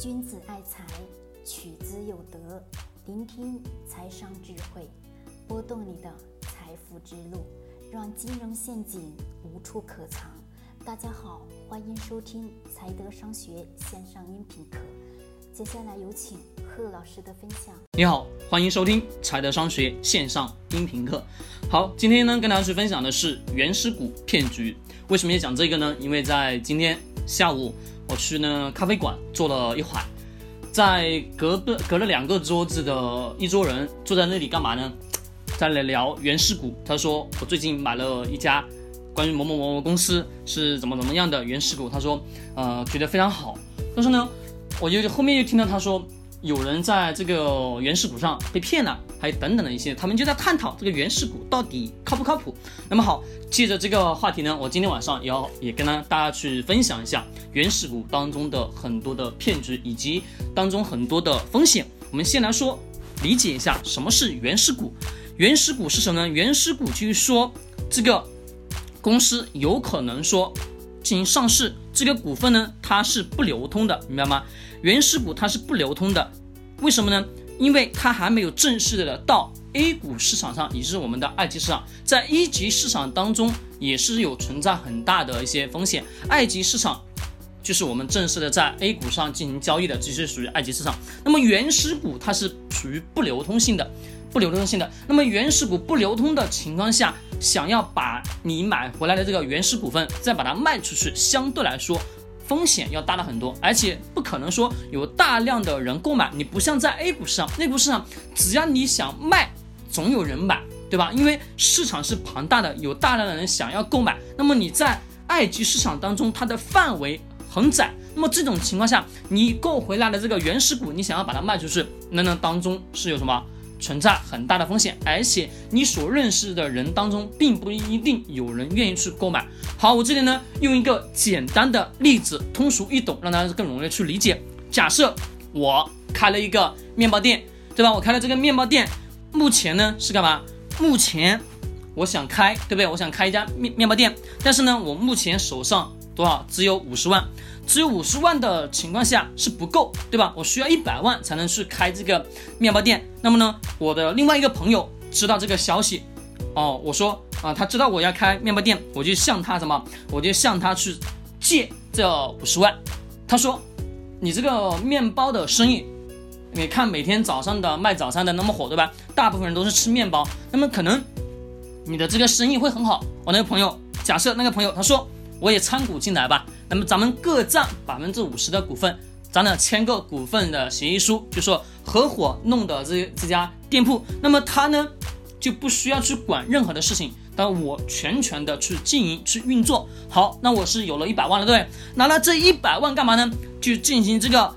君子爱财，取之有德。聆听财商智慧，拨动你的财富之路，让金融陷阱无处可藏。大家好，欢迎收听财德商学线上音频课。接下来有请贺老师的分享。你好，欢迎收听财德商学线上音频课。好，今天呢跟大家去分享的是原始股骗局。为什么要讲这个呢？因为在今天下午。我去呢咖啡馆坐了一会儿，在隔的隔了两个桌子的一桌人坐在那里干嘛呢？在那聊原始股。他说我最近买了一家关于某某某某公司是怎么怎么样的原始股。他说呃觉得非常好。但是呢，我就后面又听到他说。有人在这个原始股上被骗了，还有等等的一些，他们就在探讨这个原始股到底靠不靠谱。那么好，借着这个话题呢，我今天晚上也要也跟呢大家去分享一下原始股当中的很多的骗局以及当中很多的风险。我们先来说理解一下什么是原始股。原始股是什么呢？原始股就是说这个公司有可能说。进行上市，这个股份呢，它是不流通的，明白吗？原始股它是不流通的，为什么呢？因为它还没有正式的到 A 股市场上，也就是我们的二级市场，在一级市场当中也是有存在很大的一些风险。二级市场就是我们正式的在 A 股上进行交易的，这是属于二级市场。那么原始股它是属于不流通性的。不流通性的，那么原始股不流通的情况下，想要把你买回来的这个原始股份再把它卖出去，相对来说风险要大了很多，而且不可能说有大量的人购买。你不像在 A 股市场、内股市场，只要你想卖，总有人买，对吧？因为市场是庞大的，有大量的人想要购买。那么你在二级市场当中，它的范围很窄，那么这种情况下，你购回来的这个原始股，你想要把它卖出去，那那当中是有什么？存在很大的风险，而且你所认识的人当中，并不一定有人愿意去购买。好，我这里呢用一个简单的例子，通俗易懂，让大家更容易去理解。假设我开了一个面包店，对吧？我开了这个面包店，目前呢是干嘛？目前我想开，对不对？我想开一家面面包店，但是呢，我目前手上多少？只有五十万。只有五十万的情况下是不够，对吧？我需要一百万才能去开这个面包店。那么呢，我的另外一个朋友知道这个消息，哦，我说啊，他知道我要开面包店，我就向他什么？我就向他去借这五十万。他说，你这个面包的生意，你看每天早上的卖早餐的那么火，对吧？大部分人都是吃面包，那么可能你的这个生意会很好。我那个朋友，假设那个朋友他说。我也参股进来吧，那么咱们各占百分之五十的股份，咱俩签个股份的协议书，就说合伙弄的这这家店铺，那么他呢就不需要去管任何的事情，但我全权的去经营去运作。好，那我是有了一百万了，对拿了这一百万干嘛呢？就进行这个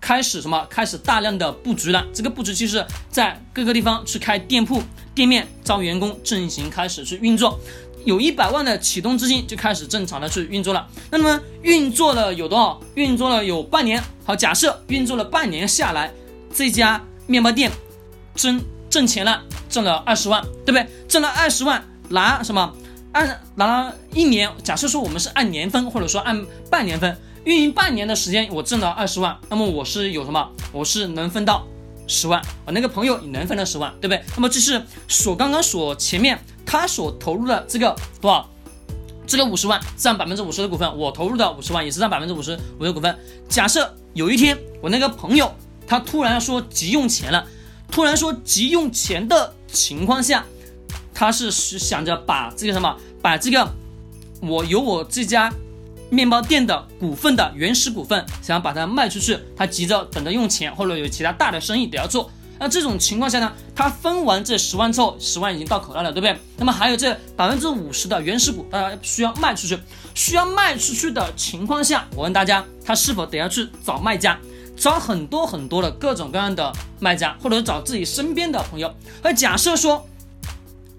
开始什么？开始大量的布局了。这个布局就是在各个地方去开店铺、店面，招员工，进行开始去运作。有一百万的启动资金就开始正常的去运作了。那么运作了有多少？运作了有半年。好，假设运作了半年下来，这家面包店挣挣钱了，挣了二十万，对不对？挣了二十万，拿什么？按拿了一年。假设说我们是按年分，或者说按半年分，运营半年的时间，我挣了二十万，那么我是有什么？我是能分到十万。我那个朋友也能分到十万，对不对？那么这是所刚刚所前面。他所投入的这个多少？这个五十万占百分之五十的股份，我投入的五十万也是占百分之五十五的股份。假设有一天我那个朋友他突然说急用钱了，突然说急用钱的情况下，他是想着把这个什么，把这个我有我这家面包店的股份的原始股份，想要把它卖出去，他急着等着用钱，或者有其他大的生意得要做。那这种情况下呢，他分完这十万之后，十万已经到口袋了，对不对？那么还有这百分之五十的原始股，大家需要卖出去。需要卖出去的情况下，我问大家，他是否得要去找卖家，找很多很多的各种各样的卖家，或者找自己身边的朋友？而假设说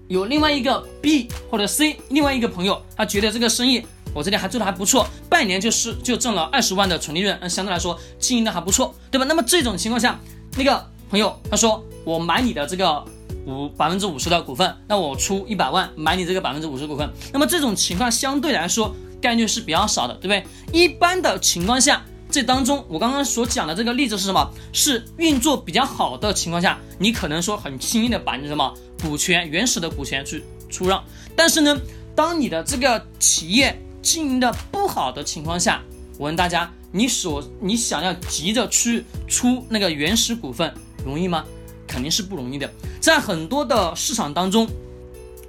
有另外一个 B 或者 C，另外一个朋友，他觉得这个生意我这里还做的还不错，半年就是就挣了二十万的纯利润，那相对来说经营的还不错，对吧？那么这种情况下，那个。朋友，他说我买你的这个五百分之五十的股份，那我出一百万买你这个百分之五十股份。那么这种情况相对来说概率是比较少的，对不对？一般的情况下，这当中，我刚刚所讲的这个例子是什么？是运作比较好的情况下，你可能说很轻易的把你什么股权原始的股权去出让。但是呢，当你的这个企业经营的不好的情况下，我问大家，你所你想要急着去出那个原始股份，容易吗？肯定是不容易的。在很多的市场当中。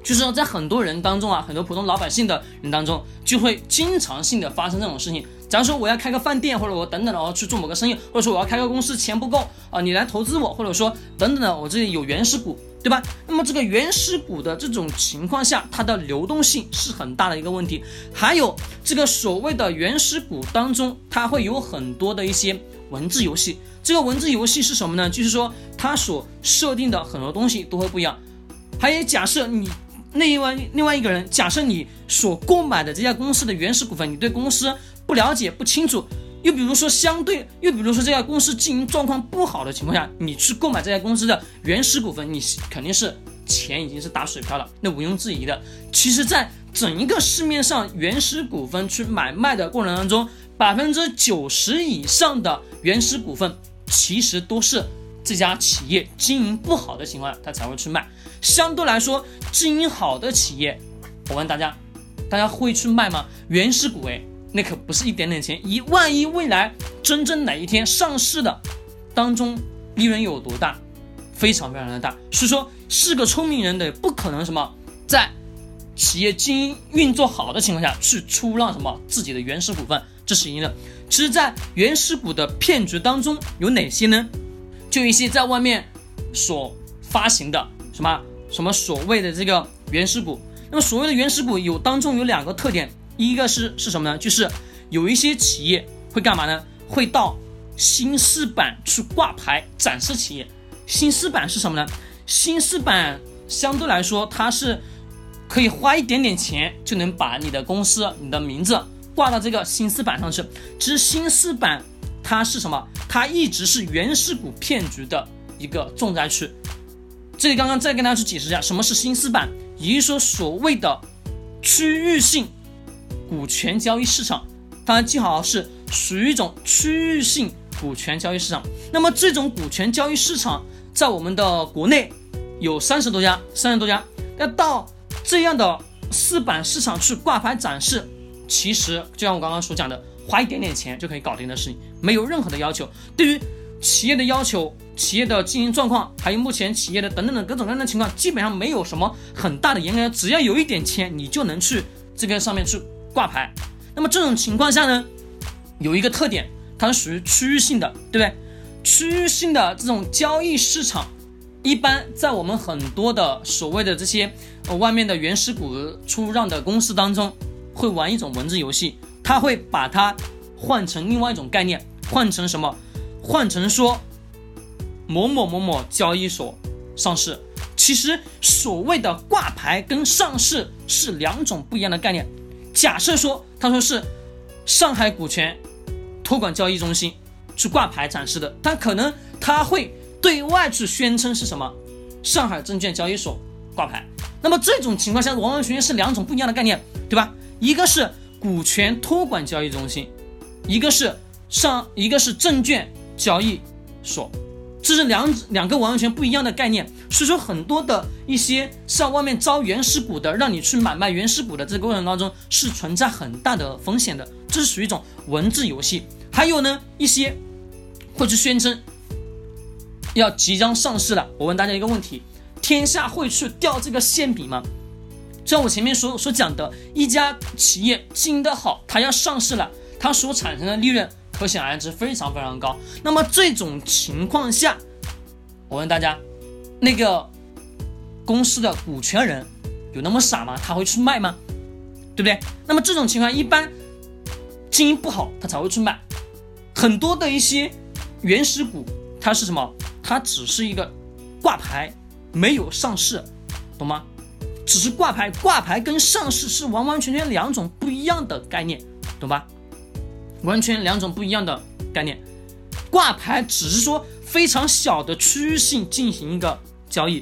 就是，在很多人当中啊，很多普通老百姓的人当中，就会经常性的发生这种事情。假如说我要开个饭店，或者我等等的哦去做某个生意，或者说我要开个公司，钱不够啊，你来投资我，或者说等等的，我这里有原始股，对吧？那么这个原始股的这种情况下，它的流动性是很大的一个问题。还有这个所谓的原始股当中，它会有很多的一些文字游戏。这个文字游戏是什么呢？就是说它所设定的很多东西都会不一样。还有假设你那。另外另外一个人，假设你所购买的这家公司的原始股份，你对公司不了解不清楚，又比如说相对，又比如说这家公司经营状况不好的情况下，你去购买这家公司的原始股份，你肯定是钱已经是打水漂了，那毋庸置疑的。其实，在整一个市面上原始股份去买卖的过程当中，百分之九十以上的原始股份其实都是这家企业经营不好的情况下，他才会去卖。相对来说，经营好的企业，我问大家，大家会去卖吗？原始股，哎，那可不是一点点钱。一万一未来真正哪一天上市的，当中利润有多大？非常非常的大。所以说，是个聪明人的不可能什么，在企业经营运作好的情况下去出让什么自己的原始股份，这是一的。其实，在原始股的骗局当中有哪些呢？就一些在外面所发行的什么？什么所谓的这个原始股？那么所谓的原始股有当中有两个特点，一个是是什么呢？就是有一些企业会干嘛呢？会到新四板去挂牌展示企业。新四板是什么呢？新四板相对来说它是可以花一点点钱就能把你的公司、你的名字挂到这个新四板上去。其实新四板它是什么？它一直是原始股骗局的一个重灾区。这里刚刚再跟大家去解释一下，什么是新四板，也就是说所谓的区域性股权交易市场，它记好是属于一种区域性股权交易市场。那么这种股权交易市场在我们的国内有三十多家，三十多家。要到这样的四板市场去挂牌展示，其实就像我刚刚所讲的，花一点点钱就可以搞定的事情，没有任何的要求。对于企业的要求。企业的经营状况，还有目前企业的等等的各种各样的情况，基本上没有什么很大的严格，只要有一点钱，你就能去这个上面去挂牌。那么这种情况下呢，有一个特点，它是属于区域性的，对不对？区域性的这种交易市场，一般在我们很多的所谓的这些呃外面的原始股出让的公司当中，会玩一种文字游戏，它会把它换成另外一种概念，换成什么？换成说。某某某某交易所上市，其实所谓的挂牌跟上市是两种不一样的概念。假设说他说是上海股权托管交易中心去挂牌展示的，他可能他会对外去宣称是什么上海证券交易所挂牌。那么这种情况下完完全全是两种不一样的概念，对吧？一个是股权托管交易中心，一个是上一个是证券交易所。这是两两个完全不一样的概念，所以说很多的一些向外面招原始股的，让你去买卖原始股的这个过程当中是存在很大的风险的，这是属于一种文字游戏。还有呢，一些会去宣称要即将上市了。我问大家一个问题：天下会去掉这个馅饼吗？像我前面所所讲的，一家企业经营的好，它要上市了，它所产生的利润。可想而知，非常非常高。那么这种情况下，我问大家，那个公司的股权人有那么傻吗？他会去卖吗？对不对？那么这种情况一般经营不好，他才会去卖。很多的一些原始股，它是什么？它只是一个挂牌，没有上市，懂吗？只是挂牌，挂牌跟上市是完完全全两种不一样的概念，懂吧？完全两种不一样的概念，挂牌只是说非常小的区域性进行一个交易，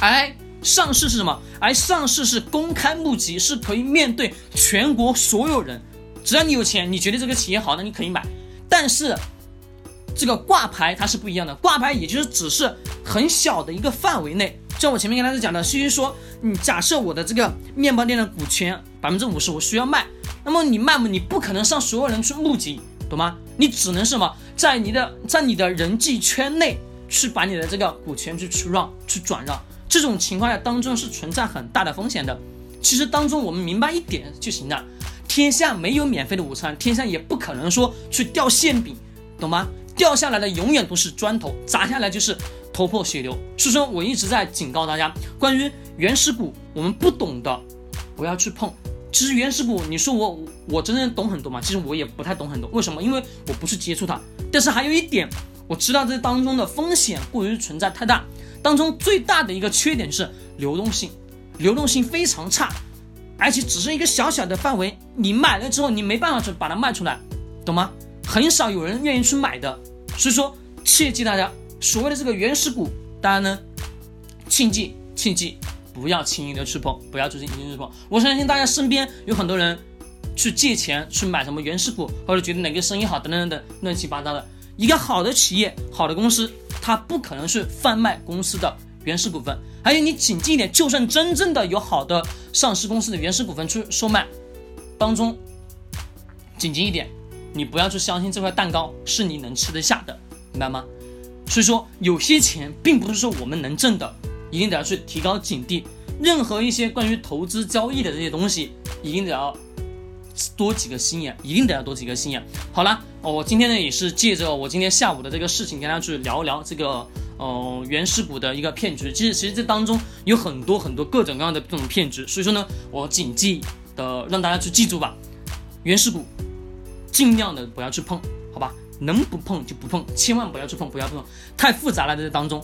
而上市是什么？而上市是公开募集，是可以面对全国所有人，只要你有钱，你觉得这个企业好，那你可以买，但是这个挂牌它是不一样的，挂牌也就是只是很小的一个范围内。像我前面跟大家讲的，至于说，你假设我的这个面包店的股权百分之五十，我需要卖，那么你卖嘛，你不可能向所有人去募集，懂吗？你只能什么，在你的在你的人际圈内去把你的这个股权去出让去转让，这种情况下当中是存在很大的风险的。其实当中我们明白一点就行了，天下没有免费的午餐，天下也不可能说去掉馅饼，懂吗？掉下来的永远都是砖头，砸下来就是头破血流。所以说我一直在警告大家，关于原始股，我们不懂的不要去碰。其实原始股，你说我我真正懂很多吗？其实我也不太懂很多。为什么？因为我不去接触它。但是还有一点，我知道这当中的风险过于存在太大，当中最大的一个缺点就是流动性，流动性非常差，而且只是一个小小的范围，你买了之后你没办法去把它卖出来，懂吗？很少有人愿意去买的。所以说，切记大家所谓的这个原始股，大家呢，切记切记，不要轻易的去碰，不要去轻易去碰。我相信大家身边有很多人去借钱去买什么原始股，或者觉得哪个生意好等等等等乱七八糟的。一个好的企业、好的公司，它不可能是贩卖公司的原始股份。还有你谨记一点，就算真正的有好的上市公司的原始股份去售卖，当中谨记一点。你不要去相信这块蛋糕是你能吃得下的，明白吗？所以说，有些钱并不是说我们能挣的，一定得要去提高警惕。任何一些关于投资交易的这些东西，一定得要多几个心眼，一定得要多几个心眼。好了，我今天呢也是借着我今天下午的这个事情，跟大家去聊一聊这个呃原始股的一个骗局。其实，其实这当中有很多很多各种各样的这种骗局，所以说呢，我谨记的让大家去记住吧，原始股。尽量的不要去碰，好吧？能不碰就不碰，千万不要去碰，不要碰，太复杂了在这当中。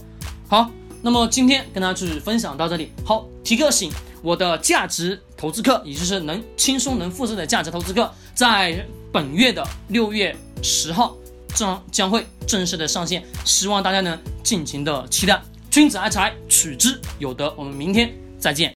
好，那么今天跟大家去分享到这里。好，提个醒，我的价值投资课，也就是能轻松能复制的价值投资课，在本月的六月十号将将会正式的上线，希望大家能尽情的期待。君子爱财，取之有德。我们明天再见。